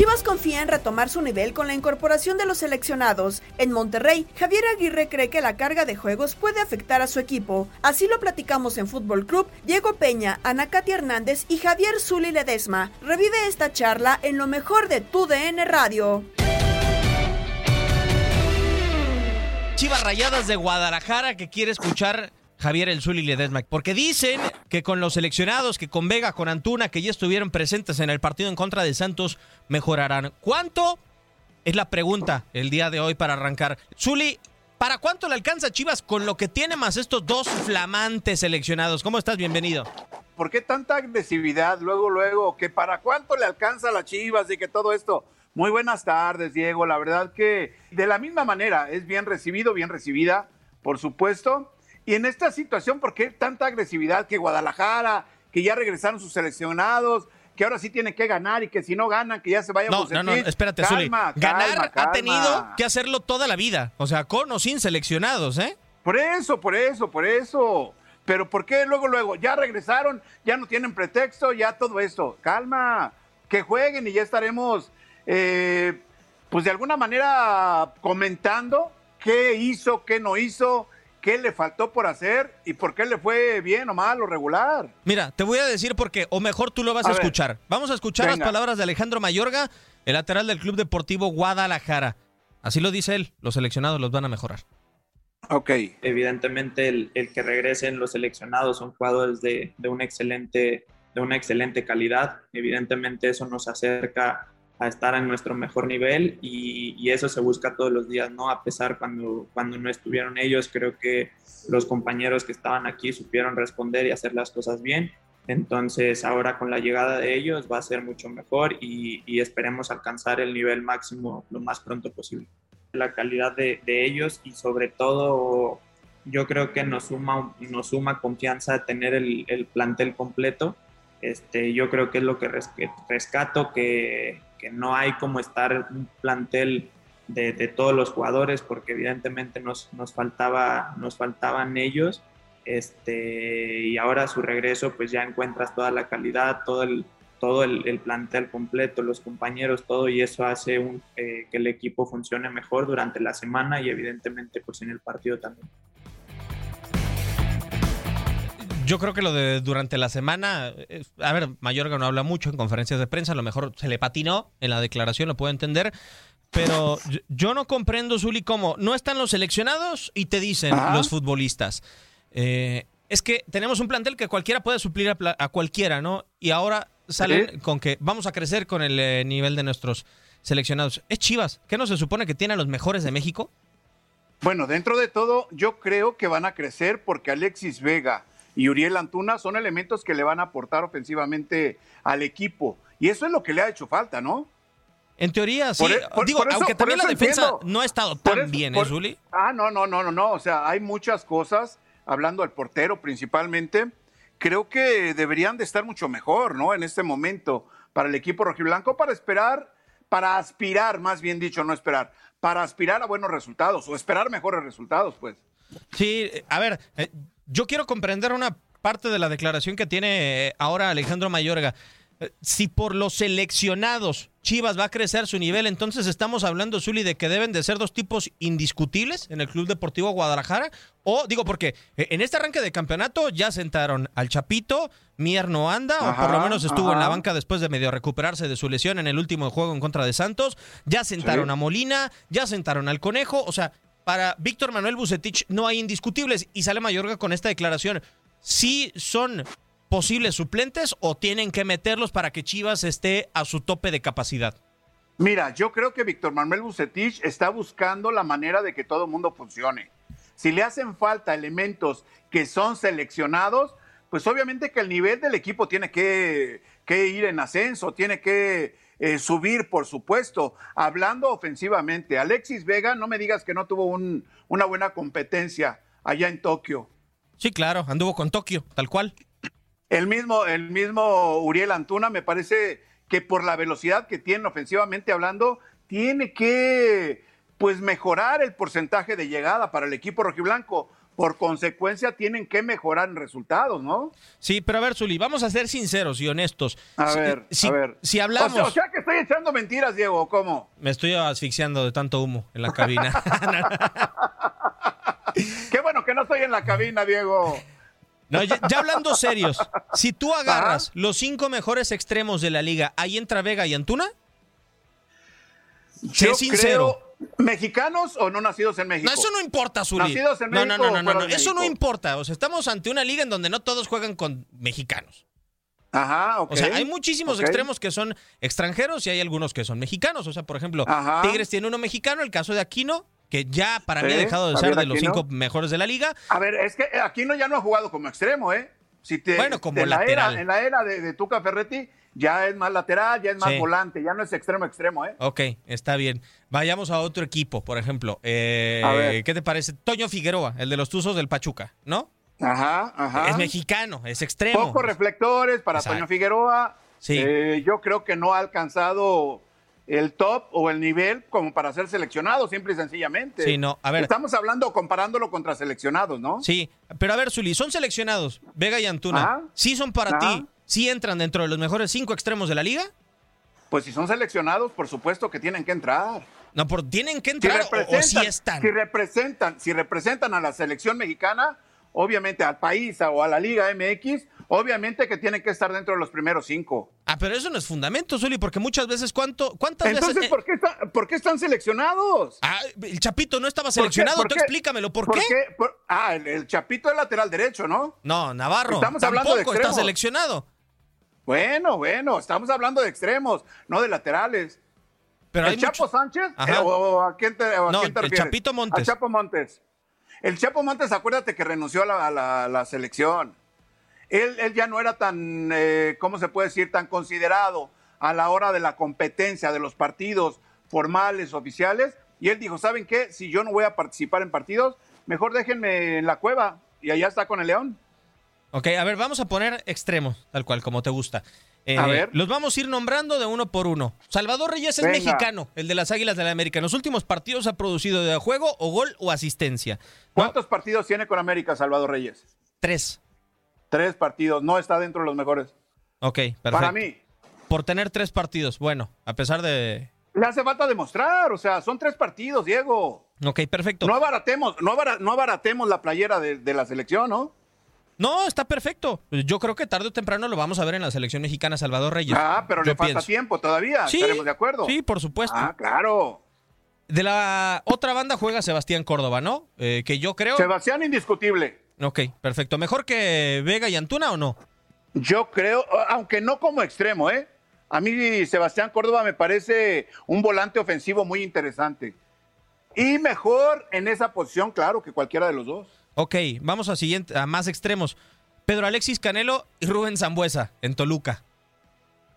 Chivas confía en retomar su nivel con la incorporación de los seleccionados. En Monterrey, Javier Aguirre cree que la carga de juegos puede afectar a su equipo. Así lo platicamos en Fútbol Club. Diego Peña, Ana Katia Hernández y Javier Zuli Ledesma. Revive esta charla en lo mejor de tu DN Radio. Chivas Rayadas de Guadalajara que quiere escuchar Javier El Zuli Ledesma. Porque dicen que con los seleccionados, que con Vega, con Antuna, que ya estuvieron presentes en el partido en contra de Santos, mejorarán. ¿Cuánto? Es la pregunta el día de hoy para arrancar. Zuli, ¿para cuánto le alcanza Chivas con lo que tiene más estos dos flamantes seleccionados? ¿Cómo estás? Bienvenido. ¿Por qué tanta agresividad luego, luego? ¿Que para cuánto le alcanza a las Chivas y que todo esto? Muy buenas tardes, Diego. La verdad que de la misma manera es bien recibido, bien recibida, por supuesto. Y en esta situación, ¿por qué tanta agresividad? Que Guadalajara, que ya regresaron sus seleccionados, que ahora sí tienen que ganar y que si no ganan, que ya se vayan No, no, no, espérate, Zuli. calma, Ganar calma, ha calma. tenido que hacerlo toda la vida. O sea, con o sin seleccionados, ¿eh? Por eso, por eso, por eso. Pero ¿por qué luego, luego? Ya regresaron, ya no tienen pretexto, ya todo esto. Calma, que jueguen y ya estaremos, eh, pues de alguna manera comentando qué hizo, qué no hizo, qué le faltó por hacer y por qué le fue bien o mal o regular. Mira, te voy a decir porque, o mejor tú lo vas a, A ver. escuchar. Vamos a escuchar Venga. las palabras de Alejandro Mayorga, el lateral del Club Deportivo Guadalajara. Así lo dice él, los seleccionados los van a mejorar. Ok. Evidentemente el, el que regresen los seleccionados son jugadores de, de, un excelente, de una excelente calidad. Evidentemente eso nos acerca a estar en nuestro mejor nivel y, y, eso se busca todos los días, ¿no? A pesar cuando, cuando no estuvieron ellos, creo que los compañeros que estaban aquí supieron responder y hacer las cosas bien. Entonces ahora con la llegada de ellos va a ser mucho mejor y, y esperemos alcanzar el nivel máximo lo más pronto posible. La calidad de, de ellos y sobre todo yo creo que nos suma, nos suma confianza tener el, el plantel completo. Este, yo creo que es lo que rescato, que, que no hay como estar un plantel de, todos los jugadores, porque evidentemente nos, nos, faltaba, nos faltaban ellos. Este, y ahora a su regreso, pues ya encuentras toda la calidad, todo el, todo el, el plantel completo, los compañeros, todo, y eso hace un, eh, que el equipo funcione mejor durante la semana y evidentemente pues en el partido también. Yo creo que lo de durante la semana, a ver, Mayorga no habla mucho en conferencias de prensa, a lo mejor se le patinó en la declaración, lo puedo entender, pero yo no comprendo, Zuli, cómo no están los seleccionados y te dicen Ajá. los futbolistas. Eh, es que tenemos un plantel que cualquiera puede suplir a, a cualquiera, ¿no? Y ahora salen Sí. con que vamos a crecer con el eh, nivel de nuestros seleccionados. Es Chivas, ¿qué no se supone que tiene a los mejores de México? Bueno, dentro de todo, yo creo que van a crecer porque Alexis Vega y Uriel Antuna son elementos que le van a aportar ofensivamente al equipo. Y eso es lo que le ha hecho falta, ¿no? En teoría, sí. Por e- por- Digo, por eso- aunque también la defensa entiendo. no ha estado tan eso- bien, ¿eh, Zuli? Ah, no, no, no, no, no. O sea, hay muchas cosas, hablando del portero principalmente, creo que deberían de estar mucho mejor, ¿no? En este momento, para el equipo rojiblanco, para esperar, para aspirar, más bien dicho, no esperar, para aspirar a buenos resultados o esperar mejores resultados, pues. Sí, a ver, eh, yo quiero comprender una parte de la declaración que tiene eh, ahora Alejandro Mayorga. Eh, Si por los seleccionados Chivas va a crecer su nivel, entonces estamos hablando, Zuli, de que deben de ser dos tipos indiscutibles en el Club Deportivo Guadalajara. O digo, porque eh, en este arranque de campeonato ya sentaron al Chapito, Mier no anda, o por lo menos estuvo en la banca después de medio recuperarse de su lesión en el último juego en contra de Santos. Ya sentaron Sí. a Molina, ya sentaron al Conejo, o sea, para Víctor Manuel Bucetich no hay indiscutibles y sale Mayorga con esta declaración. ¿Sí son posibles suplentes o tienen que meterlos para que Chivas esté a su tope de capacidad? Mira, yo creo que Víctor Manuel Bucetich está buscando la manera de que todo el mundo funcione. Si le hacen falta elementos que son seleccionados, pues obviamente que el nivel del equipo tiene que, que ir en ascenso, tiene que eh, subir, por supuesto. Hablando ofensivamente, Alexis Vega, no me digas que no tuvo un- una buena competencia allá en Tokio. Sí, claro, anduvo con Tokio, tal cual. El mismo, el mismo Uriel Antuna me parece que por la velocidad que tiene ofensivamente hablando, tiene que pues mejorar el porcentaje de llegada para el equipo rojiblanco. Por consecuencia, tienen que mejorar en resultados, ¿no? Sí, pero a ver, Zuli, vamos a ser sinceros y honestos. A Si- ver, si, a ver. si O hablamos... sea, o sea que estoy echando mentiras, Diego, ¿cómo? Me estoy asfixiando de tanto humo en la cabina. Qué bueno que no estoy en la cabina, Diego. No, ya, ya hablando serios, si tú agarras los cinco mejores extremos de la liga, ¿ahí entra Vega y Antuna? Sé Yo sincero. creo, ¿Mexicanos o no nacidos en México? No, eso no importa, Zuli. Nacidos en no, no, México no, no, no, no, de eso no importa. O sea, estamos ante una liga en donde no todos juegan con mexicanos. Ajá, ok. O sea, hay muchísimos extremos que son extranjeros y hay algunos que son mexicanos. O sea, por ejemplo, Ajá. Tigres tiene uno mexicano, el caso de Aquino, que ya para mí ha dejado de ser de los Aquino. cinco mejores de la liga. A ver, es que Aquino ya no ha jugado como extremo, ¿eh? Si te, Bueno, como en la lateral. era- en la era de, de Tuca Ferretti ya es más lateral, ya es más Sí. volante, ya no es extremo extremo, ¿eh? Ok, está bien. Vayamos a otro equipo, por ejemplo. Eh. ¿Qué te parece? Toño Figueroa, el de los Tuzos del Pachuca, ¿no? Ajá, ajá. Es mexicano, es extremo. Pocos reflectores para Exacto. Toño Figueroa. Sí. Eh, yo creo que no ha alcanzado el top o el nivel como para ser seleccionado, simple y sencillamente. Sí, no, a ver. Estamos hablando comparándolo contra seleccionados, ¿no? Sí, pero a ver, Zuli, son seleccionados, Vega y Antuna. Ajá. ¿Sí son para Ajá. ti? ¿Sí entran dentro de los mejores cinco extremos de la liga? Pues si son seleccionados, por supuesto que tienen que entrar. No, por, ¿tienen que Si entrar o- o, sí están? Si representan, si representan a la selección mexicana, obviamente al país o a la Liga MX, obviamente que tienen que estar dentro de los primeros cinco. Ah, pero eso no es fundamento, Zuli, porque muchas veces, ¿cuánto, ¿cuántas Entonces, veces? ¿por, qué está- por qué están seleccionados? Ah, el Chapito no estaba ¿Por qué? seleccionado, ¿Por tú qué? explícamelo, ¿por, qué? Por- ah, el, el Chapito es lateral derecho, ¿no? No, Navarro, Estamos hablando de tampoco está seleccionado. Bueno, bueno, estamos hablando de extremos, no de laterales. Pero ¿El Chapo mucho- Sánchez? Ajá. Eh, ¿O a quién te, o a No, quién te el? Chapito Montes. Al Chapo Montes. El Chapo Montes, acuérdate que renunció a la, a la- a la selección. Él, él ya no era tan, eh, ¿cómo se puede decir?, tan considerado a la hora de la competencia, de los partidos formales, oficiales. Y él dijo, ¿saben qué? Si yo no voy a participar en partidos, mejor déjenme en la cueva. Y allá está con el León. Ok, a ver, vamos a poner extremos, tal cual, como te gusta. Eh, A ver. Los vamos a ir nombrando de uno por uno. Salvador Reyes es Venga. mexicano, el de las Águilas de la América. En los últimos partidos ha producido de juego o gol o asistencia. ¿Cuántos partidos tiene con América Salvador Reyes? Tres. Tres partidos. No está dentro de los mejores. Ok, perfecto. Para mí. Por tener tres partidos. Bueno, a pesar de. Le hace falta demostrar, o sea, son tres partidos, Diego. Ok, perfecto. No abaratemos, no, no abaratemos la playera de, de la selección, ¿no? No, está perfecto. Yo creo que tarde o temprano lo vamos a ver en la selección mexicana Salvador Reyes. Ah, pero le falta tiempo todavía, Sí, estaremos de acuerdo. Sí, por supuesto. Ah, claro. De la otra banda juega Sebastián Córdoba, ¿no? Eh, que yo creo. Sebastián indiscutible. Ok, perfecto. ¿Mejor que Vega y Antuna o no? Yo creo, aunque no como extremo, ¿eh? A mí Sebastián Córdoba me parece un volante ofensivo muy interesante. Y mejor en esa posición, claro, que cualquiera de los dos. Ok, vamos a, siguiente, a más extremos. Pedro Alexis Canelo y Rubén Zambuesa en Toluca.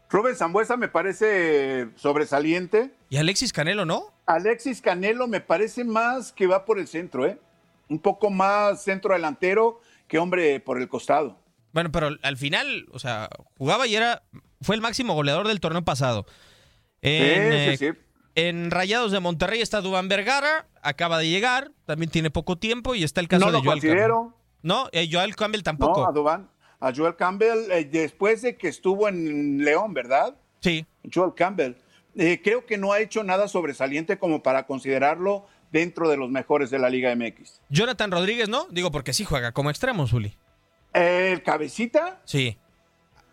Rubén Zambuesa me parece sobresaliente. ¿Y Alexis Canelo no? Alexis Canelo me parece más que va por el centro, ¿eh? Un poco más centro delantero que hombre por el costado. Bueno, pero al final, o sea, jugaba y era fue el máximo goleador del torneo pasado. En, sí, sí, sí. En Rayados de Monterrey está Dubán Vergara, acaba de llegar, también tiene poco tiempo y está el caso no de Joel considero. Campbell. No, eh, Joel Campbell tampoco. No, a Dubán. A Joel Campbell, eh, después de que estuvo en León, ¿verdad? Sí. Joel Campbell. Eh, creo que no ha hecho nada sobresaliente como para considerarlo dentro de los mejores de la Liga MX. Jonathan Rodríguez, ¿no? Digo, porque sí juega como extremo, Zuli. ¿El cabecita? Sí.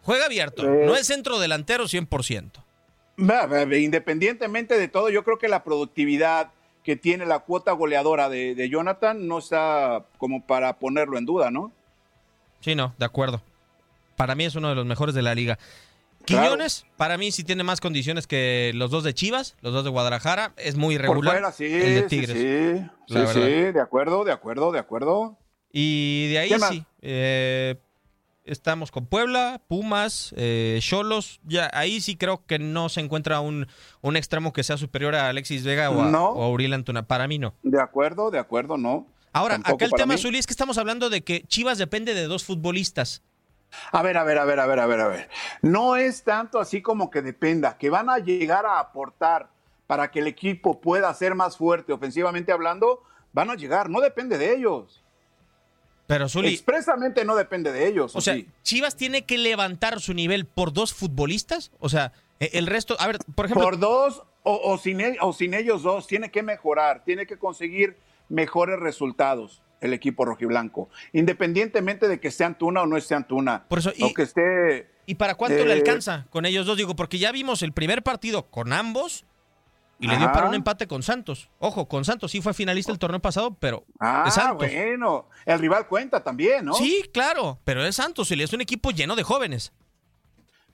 Juega abierto. No es centro delantero 100%. Independientemente de todo, yo creo que la productividad que tiene la cuota goleadora de, de Jonathan no está como para ponerlo en duda, ¿no? Sí, no, de acuerdo. Para mí es uno de los mejores de la liga. Claro. Quiñones, para mí sí tiene más condiciones que los dos de Chivas, los dos de Guadalajara. Es muy Por irregular. fuera, sí, el de Tigres. sí, sí, sí, de acuerdo, de acuerdo, de acuerdo. Y de ahí sí. eh, estamos con Puebla, Pumas, eh, Cholos. ya, ahí sí creo que no se encuentra un, un extremo que sea superior a Alexis Vega o a, No. o a Uriel Antuna. Para mí no. De acuerdo, de acuerdo, no. Ahora, Tampoco acá el tema. Zuli, es que estamos hablando de que Chivas depende de dos futbolistas. A ver, a ver, a ver, a ver, a ver, a ver. No es tanto así como que dependa, que van a llegar a aportar para que el equipo pueda ser más fuerte ofensivamente hablando, van a llegar, no depende de ellos. Pero Zuli, Expresamente no depende de ellos. o sea, sí? Chivas tiene que levantar su nivel por dos futbolistas. O sea, e- el resto, a ver, por ejemplo, por dos o, o sin, e- o sin ellos dos, tiene que mejorar, tiene que conseguir mejores resultados el equipo rojiblanco, independientemente de que esté Antuna o no esté Antuna, Por eso, y- o que esté... ¿y para cuánto le eh, alcanza con ellos dos? Digo, porque ya vimos el primer partido con ambos y le dio para un empate con Santos. Ojo, con Santos sí fue finalista el torneo pasado, pero Ah, es Santos. bueno, el rival cuenta también, ¿no? Sí, claro, pero es Santos y es un equipo lleno de jóvenes.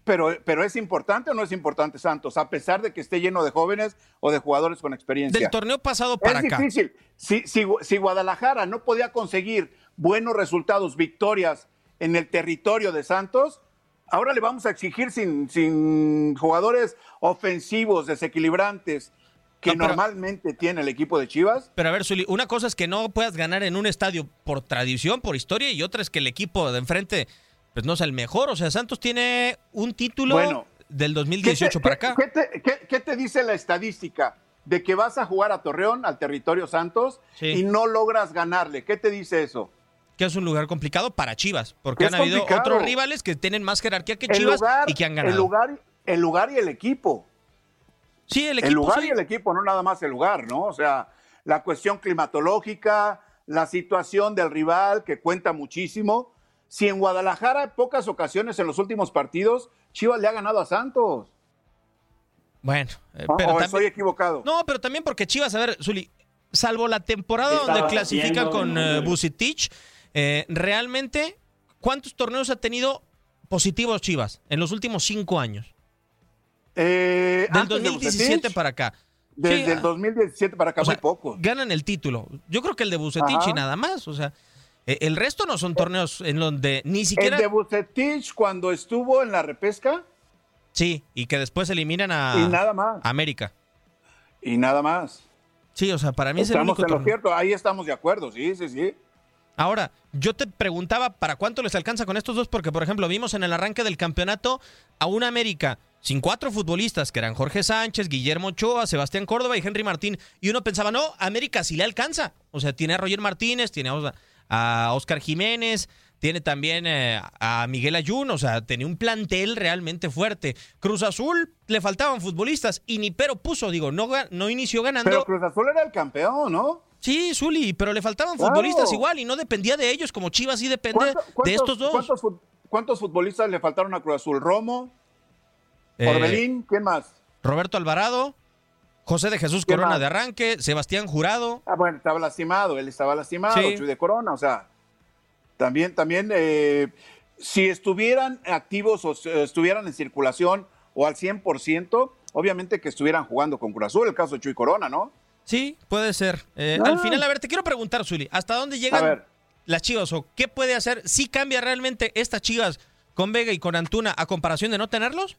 Pero, pero ¿es importante o no es importante Santos? A pesar de que esté lleno de jóvenes o de jugadores con experiencia. Del torneo pasado para es acá. difícil. Si, si, si Guadalajara no podía conseguir buenos resultados, victorias en el territorio de Santos, ahora le vamos a exigir sin, sin jugadores ofensivos, desequilibrantes, que No, pero- normalmente tiene el equipo de Chivas. Pero a ver, Zuli, una cosa es que no puedas ganar en un estadio por tradición, por historia, y otra es que el equipo de enfrente pues no sea el mejor. O sea, Santos tiene un título Bueno, del ¿Qué 2018 te- para acá. ¿qué te, qué- qué te dice la estadística? De que vas a jugar a Torreón, al territorio Santos, Sí. y no logras ganarle. ¿Qué te dice eso? Que es un lugar complicado para Chivas, porque han habido complicado. otros rivales que tienen más jerarquía que El Chivas lugar, y que han El ganado. lugar, el lugar y el equipo. sí, el El, equipo lugar sí. y el equipo, no nada más el lugar, ¿no? O sea, la cuestión climatológica, la situación del rival, que cuenta muchísimo. Si en Guadalajara, en pocas ocasiones en los últimos partidos, Chivas le ha ganado a Santos. Bueno, eh, ¿O- pero o también- estoy equivocado? No, pero también porque Chivas, a ver, Zuli, salvo la temporada Estaba donde clasifica haciendo con. Bucetich, eh, realmente, ¿cuántos torneos ha tenido positivos Chivas en los últimos cinco años? Eh, Del antes de 2017 Bucetich, para acá. Desde Sí, el 2017 para acá, o sea, muy pocos. Ganan el título. Yo creo que el de Bucetich Ajá. y nada más. O sea, eh, el resto no son torneos en donde ni siquiera. El de Bucetich cuando estuvo en la repesca Sí, y que después eliminan a y nada más. América. Y nada más. Sí, o sea, para mí es el Estamos único en lo torneo. cierto, ahí estamos de acuerdo, sí, sí, sí. Ahora, yo te preguntaba para cuánto les alcanza con estos dos, porque por ejemplo vimos en el arranque del campeonato a una América sin cuatro futbolistas, que eran Jorge Sánchez, Guillermo Ochoa, Sebastián Córdoba y Henry Martín, y uno pensaba, no, América sí le alcanza. O sea, tiene a Roger Martínez, tiene a Oscar Jiménez, tiene también eh, a Miguel Ayun, o sea, tenía un plantel realmente fuerte. Cruz Azul le faltaban futbolistas y ni pero puso, digo, no, no inició ganando. Pero Cruz Azul era el campeón, ¿no? Sí, Zuli, pero le faltaban Claro. futbolistas igual y no dependía de ellos, como Chivas sí depende ¿Cuánto- de estos dos. ¿cuántos, fut- cuántos futbolistas le faltaron a Cruz Azul? ¿Romo? Eh, ¿Orbelín? ¿Quién más? Roberto Alvarado, José de Jesús ¿Quién Corona más? de arranque, Sebastián Jurado. Ah, bueno, estaba lastimado, él estaba lastimado, Sí. Chuy de Corona, o sea. También, también, eh, si estuvieran activos o estuvieran en circulación o al 100%, obviamente que estuvieran jugando con Cruz Azul, el caso de Chuy Corona, ¿no? Sí, puede ser. Eh, al final, a ver, te quiero preguntar, Zuli, ¿hasta dónde llegan las Chivas o qué puede hacer? ¿Sí cambia realmente estas Chivas con Vega y con Antuna a comparación de no tenerlos?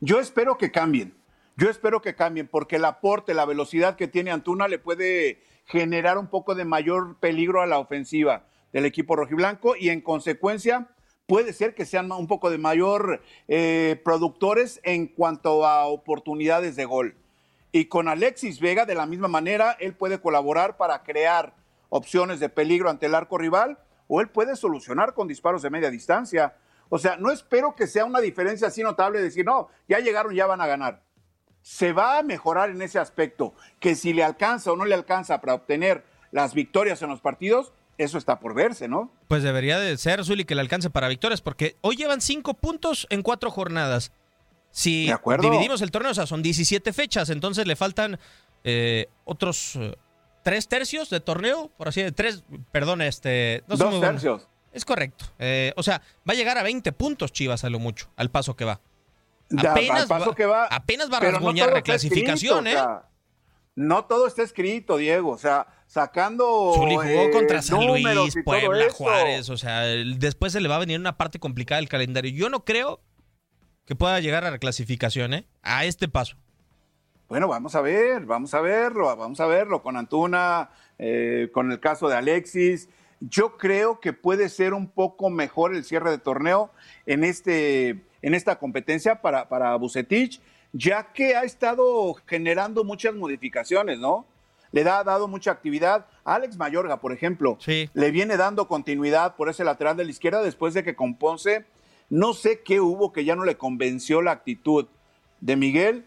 Yo espero que cambien. Yo espero que cambien porque el aporte, la velocidad que tiene Antuna le puede generar un poco de mayor peligro a la ofensiva del equipo rojiblanco y en consecuencia puede ser que sean un poco de mayor eh, productores en cuanto a oportunidades de gol. Y con Alexis Vega, de la misma manera, él puede colaborar para crear opciones de peligro ante el arco rival o él puede solucionar con disparos de media distancia. O sea, no espero que sea una diferencia así notable de decir, no, ya llegaron, ya van a ganar. Se va a mejorar en ese aspecto, que si le alcanza o no le alcanza para obtener las victorias en los partidos, eso está por verse, ¿no? Pues debería de ser, Zuli, que le alcance para victorias, porque hoy llevan cinco puntos en cuatro jornadas. Si dividimos el torneo, o sea, son 17 fechas, entonces le faltan eh, otros eh, tres tercios de torneo, por así decirlo, tres, perdón, este... No Dos tercios. Es correcto. Eh, o sea, va a llegar a 20 puntos Chivas a lo mucho, al paso que va. Apenas, al paso va, que va, apenas va a rasguñar la clasificación, ¿eh? No todo está escrito, Diego. O sea, sacando. Zuli jugó contra San Luis, Puebla, Juárez. O sea, después se le va a venir una parte complicada del calendario. Yo no creo que pueda llegar a la clasificación, ¿eh? A este paso. Bueno, vamos a ver, vamos a verlo, vamos a verlo con Antuna, eh, con el caso de Alexis. Yo creo que puede ser un poco mejor el cierre de torneo en, este, en esta competencia para, para Bucetich, ya que ha estado generando muchas modificaciones, ¿no? Le ha dado mucha actividad. Alex Mayorga, por ejemplo, le viene dando continuidad por ese lateral de la izquierda después de que con Ponce no sé qué hubo que ya no le convenció la actitud de Miguel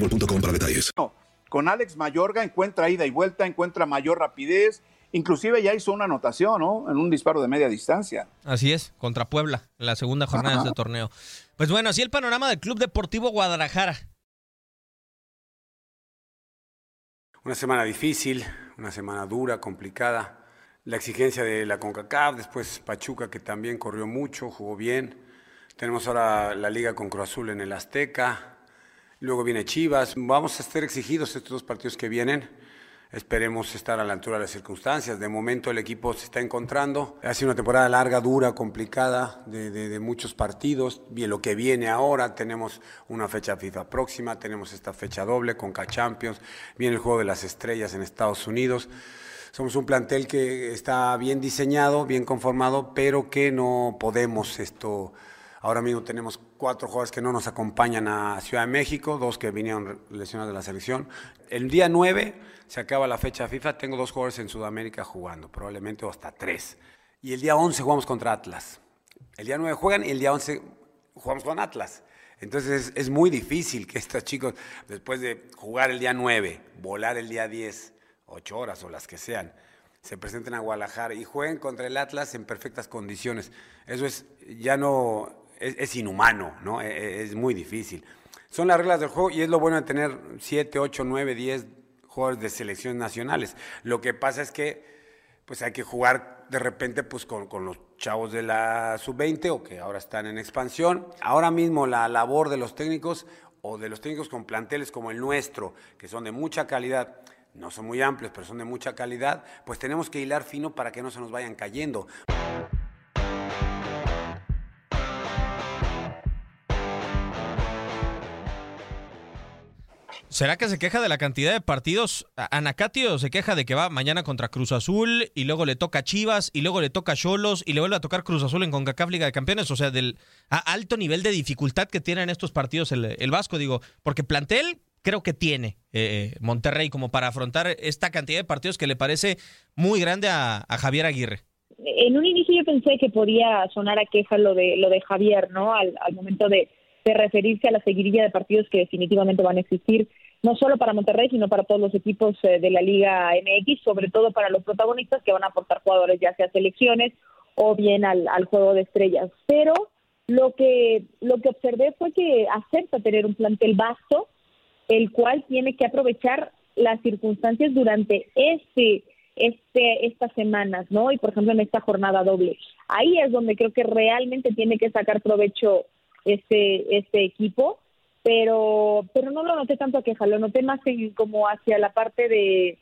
boostmobile.com para detalles. Con Alex Mayorga encuentra ida y vuelta, encuentra mayor rapidez. Inclusive ya hizo una anotación, ¿no? En un disparo de media distancia. Así es, contra Puebla, en la segunda jornada de este torneo. Pues bueno, así el panorama del Club Deportivo Guadalajara. Una semana difícil, una semana dura, complicada. La exigencia de la CONCACAF, después Pachuca que también corrió mucho, jugó bien. Tenemos ahora la liga con Cruz Azul en el Azteca, Luego viene Chivas. Vamos a estar exigidos estos dos partidos que vienen. Esperemos estar a la altura de las circunstancias. De momento el equipo se está encontrando. Ha sido una temporada larga, dura, complicada, de, muchos partidos. Lo que viene ahora, tenemos una fecha FIFA próxima, tenemos esta fecha doble con K-Champions, viene el Juego de las Estrellas en Estados Unidos. somos un plantel que está bien diseñado, bien conformado, pero que no podemos esto. Ahora mismo tenemos cuatro jugadores que no nos acompañan a Ciudad de México, dos que vinieron lesionados de la selección. El día 9 se acaba la fecha FIFA, tengo dos jugadores en Sudamérica jugando, probablemente hasta tres. Y el día 11 jugamos contra Atlas. El día 9 juegan y el día 11 jugamos con Atlas. Entonces es, muy difícil que estos chicos, después de jugar el día 9, volar el día 10, ocho horas o las que sean, se presenten a Guadalajara y jueguen contra el Atlas en perfectas condiciones. Eso es ya no es, inhumano, ¿no? Es, es, muy difícil. Son las reglas del juego y es lo bueno de tener 7, 8, 9, 10 jugadores de selecciones nacionales. Lo que pasa es que pues hay que jugar de repente pues con, con los chavos de la sub-20 o que ahora están en expansión. Ahora mismo la labor de los técnicos o de los técnicos con planteles como el nuestro, que son de mucha calidad, no son muy amplios, pero son de mucha calidad, pues tenemos que hilar fino para que no se nos vayan cayendo. ¿Será que se queja de la cantidad de partidos? Anacatio se queja de que va mañana contra Cruz Azul y luego le toca Chivas y luego le toca Cholos y le vuelve a tocar Cruz Azul en CONCACAF Liga de Campeones. O sea, del alto nivel de dificultad que tienen estos partidos el, el Vasco, digo, porque plantel creo que tiene eh, Monterrey como para afrontar esta cantidad de partidos que le parece muy grande a, Javier Aguirre. En un inicio yo pensé que podía sonar a queja lo de lo de Javier, ¿no? Al, al momento de, de, referirse a la seguidilla de partidos que definitivamente van a existir, no solo para Monterrey, sino para todos los equipos eh, de la Liga MX, sobre todo para los protagonistas que van a aportar jugadores ya sea a selecciones o bien al, al juego de estrellas. Pero lo que lo que observé fue que acepta tener un plantel vasto, el cual tiene que aprovechar las circunstancias durante este, este, estas semanas, ¿no? Y por ejemplo en esta jornada doble. Ahí es donde creo que realmente tiene que sacar provecho este, este equipo, pero, pero no lo noté tanto a queja, lo noté más en, como hacia la parte de,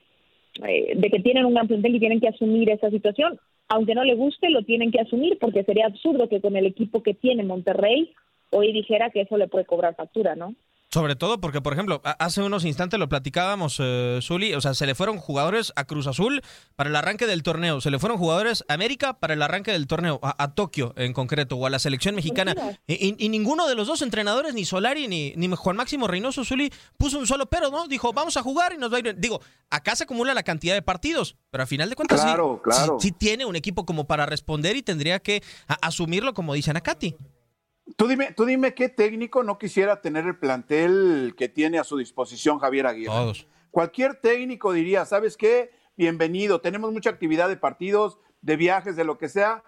eh, de que tienen un gran plantel y tienen que asumir esa situación. Aunque no le guste, lo tienen que asumir porque sería absurdo que con el equipo que tiene Monterrey hoy dijera que eso le puede cobrar factura, ¿no? Sobre todo porque, por ejemplo, hace unos instantes lo platicábamos, eh, Zuli, o sea, se le fueron jugadores a Cruz Azul para el arranque del torneo, se le fueron jugadores a América para el arranque del torneo, a, a Tokio en concreto, o a la selección mexicana. Y, y, y, ninguno de los dos entrenadores, ni Solari ni, ni Juan Máximo Reynoso, Zuli, puso un solo pero, ¿no? Dijo, vamos a jugar y nos va a ir. Digo, acá se acumula la cantidad de partidos, pero a final de cuentas claro, sí, claro. Sí, sí, tiene un equipo como para responder y tendría que a, asumirlo, como dice Anacati. Tú dime, tú dime qué técnico no quisiera tener el plantel que tiene a su disposición Javier Aguirre. Todos. Cualquier técnico diría, ¿sabes qué? Bienvenido, tenemos mucha actividad de partidos, de viajes, de lo que sea.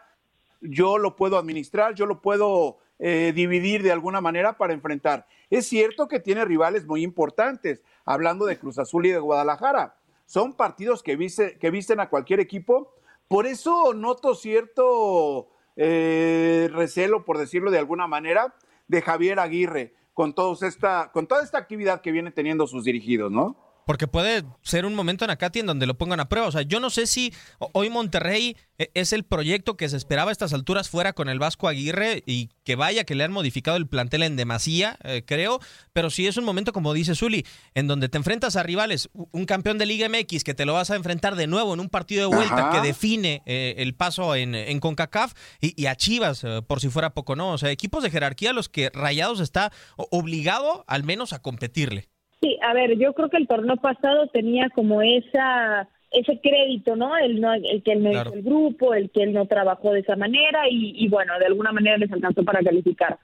Yo lo puedo administrar, yo lo puedo eh, dividir de alguna manera para enfrentar. Es cierto que tiene rivales muy importantes, hablando de Cruz Azul y de Guadalajara. Son partidos que, viste, que visten a cualquier equipo. Por eso noto cierto eh, recelo, por decirlo de alguna manera, de Javier Aguirre con, todos esta, con toda esta actividad que vienen teniendo sus dirigidos, ¿no? Porque puede ser un momento en Acati en donde lo pongan a prueba. O sea, yo no sé si hoy Monterrey e, es el proyecto que se esperaba a estas alturas fuera con el Vasco Aguirre y que vaya que le han modificado el plantel en demasía, eh, creo. Pero sí es un momento, como dice Zuli, en donde te enfrentas a rivales, un campeón de Liga MX que te lo vas a enfrentar de nuevo en un partido de vuelta Ajá. que define eh, el paso en, en CONCACAF y, y, a Chivas, eh, por si fuera poco, ¿no? O sea, equipos de jerarquía a los que Rayados está obligado al menos a competirle. Sí, a ver, yo creo que el torneo pasado tenía como esa ese crédito, ¿no? El, no, el que él no claro. hizo el grupo, el que él no trabajó de esa manera y, y, bueno, de alguna manera les alcanzó para calificar.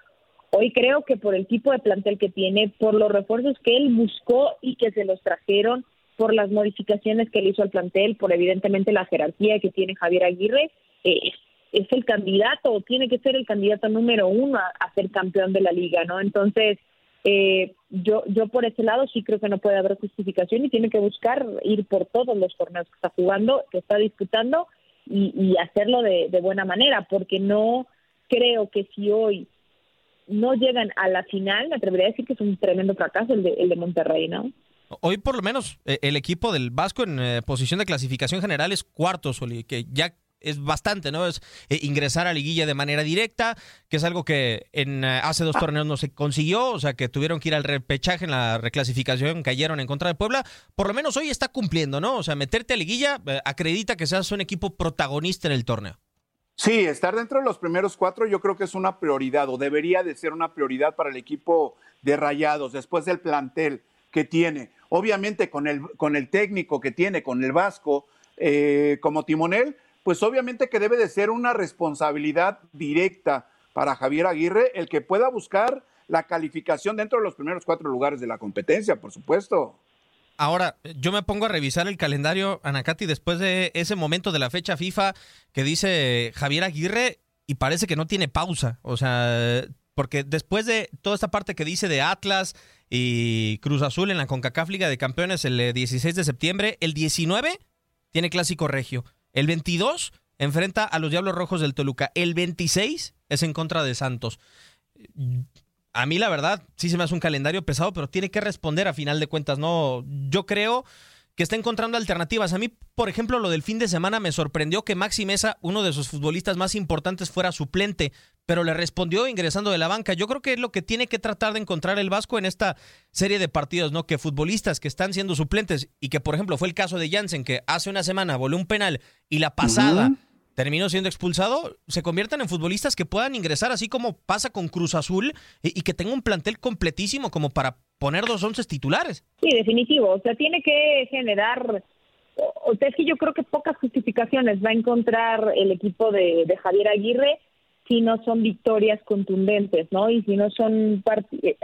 Hoy creo que por el tipo de plantel que tiene, por los refuerzos que él buscó y que se los trajeron, por las modificaciones que él hizo al plantel, por evidentemente la jerarquía que tiene Javier Aguirre, eh, es el candidato o tiene que ser el candidato número uno a, a ser campeón de la liga, ¿no? Entonces, eh, yo, yo por ese lado sí creo que no puede haber justificación y tiene que buscar ir por todos los torneos que está jugando, que está disputando y, hacerlo de, de, buena manera, porque no creo que si hoy no llegan a la final, me atrevería a decir que es un tremendo fracaso el de, el de Monterrey, ¿no? Hoy por lo menos eh, el equipo del Vasco en eh, posición de clasificación general es cuarto, Soli, que ya es bastante, ¿no? Es eh, ingresar a liguilla de manera directa, que es algo que en eh, hace dos torneos no se consiguió, o sea, que tuvieron que ir al repechaje en la reclasificación, cayeron en contra de Puebla. Por lo menos hoy está cumpliendo, ¿no? O sea, meterte a liguilla eh, acredita que seas un equipo protagonista en el torneo. Sí, estar dentro de los primeros cuatro yo creo que es una prioridad o debería de ser una prioridad para el equipo de Rayados después del plantel que tiene. Obviamente con el, con el técnico que tiene, con el Vasco como timonel, pues obviamente que debe de ser una responsabilidad directa para Javier Aguirre el que pueda buscar la calificación dentro de los primeros cuatro lugares de la competencia, por supuesto. Ahora, yo me pongo a revisar el calendario, Anacati, después de ese momento de la fecha FIFA que dice Javier Aguirre y parece que no tiene pausa. O sea, porque después de toda esta parte que dice de Atlas y Cruz Azul en la CONCACAF Liga de Campeones el 16 eh, de septiembre, el 19 tiene Clásico Regio. El 22 enfrenta a los Diablos Rojos del Toluca. El 26 es en contra de Santos a mí la verdad sí se me hace un calendario pesado, pero tiene que responder a final de cuentas, ¿no? Yo creo que está encontrando alternativas. A mí, por ejemplo, lo del fin de semana me sorprendió que Maxi Mesa, uno de sus futbolistas más importantes, fuera suplente, pero le respondió ingresando de la banca. Yo creo que es lo que tiene que tratar de encontrar el Vasco en esta serie de partidos, ¿no? Que futbolistas que están siendo suplentes y que, por ejemplo, fue el caso de Jansen, que hace una semana voló un penal y la pasada terminó siendo expulsado, se conviertan en futbolistas que puedan ingresar, así como pasa con Cruz Azul, y, que tenga un plantel completísimo como para poner dos once titulares. Sí, definitivo. O sea, tiene que generar. O sea, es que yo creo que pocas justificaciones va a encontrar el equipo de, de Javier Aguirre si no son victorias contundentes, ¿no? Y si no son,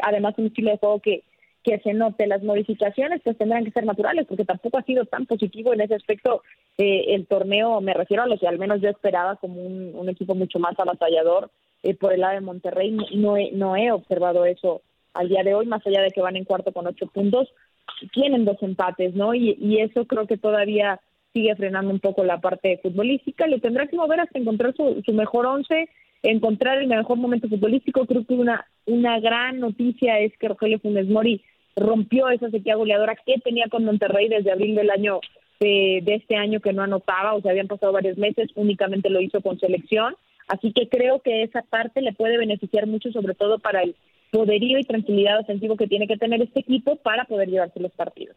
además, un estilo de juego que que se note. Las modificaciones, pues tendrán que ser naturales, porque tampoco ha sido tan positivo en ese aspecto eh, el torneo, me refiero a lo que al menos yo esperaba como un, equipo mucho más avasallador eh, por el lado de Monterrey, no he, no he observado eso al día de hoy, más allá de que van en cuarto con ocho puntos, tienen dos empates, ¿no? Y, y eso creo que todavía sigue frenando un poco la parte futbolística, le tendrá que mover hasta encontrar su, su mejor once, encontrar el mejor momento futbolístico. Creo que una, una gran noticia es que Rogelio Funes Mori rompió esa sequía goleadora que tenía con Monterrey desde abril del año de, de este año que no anotaba, o sea, habían pasado varios meses, únicamente lo hizo con selección. Así que creo que esa parte le puede beneficiar mucho, sobre todo para el poderío y tranquilidad ofensivo que tiene que tener este equipo para poder llevarse los partidos.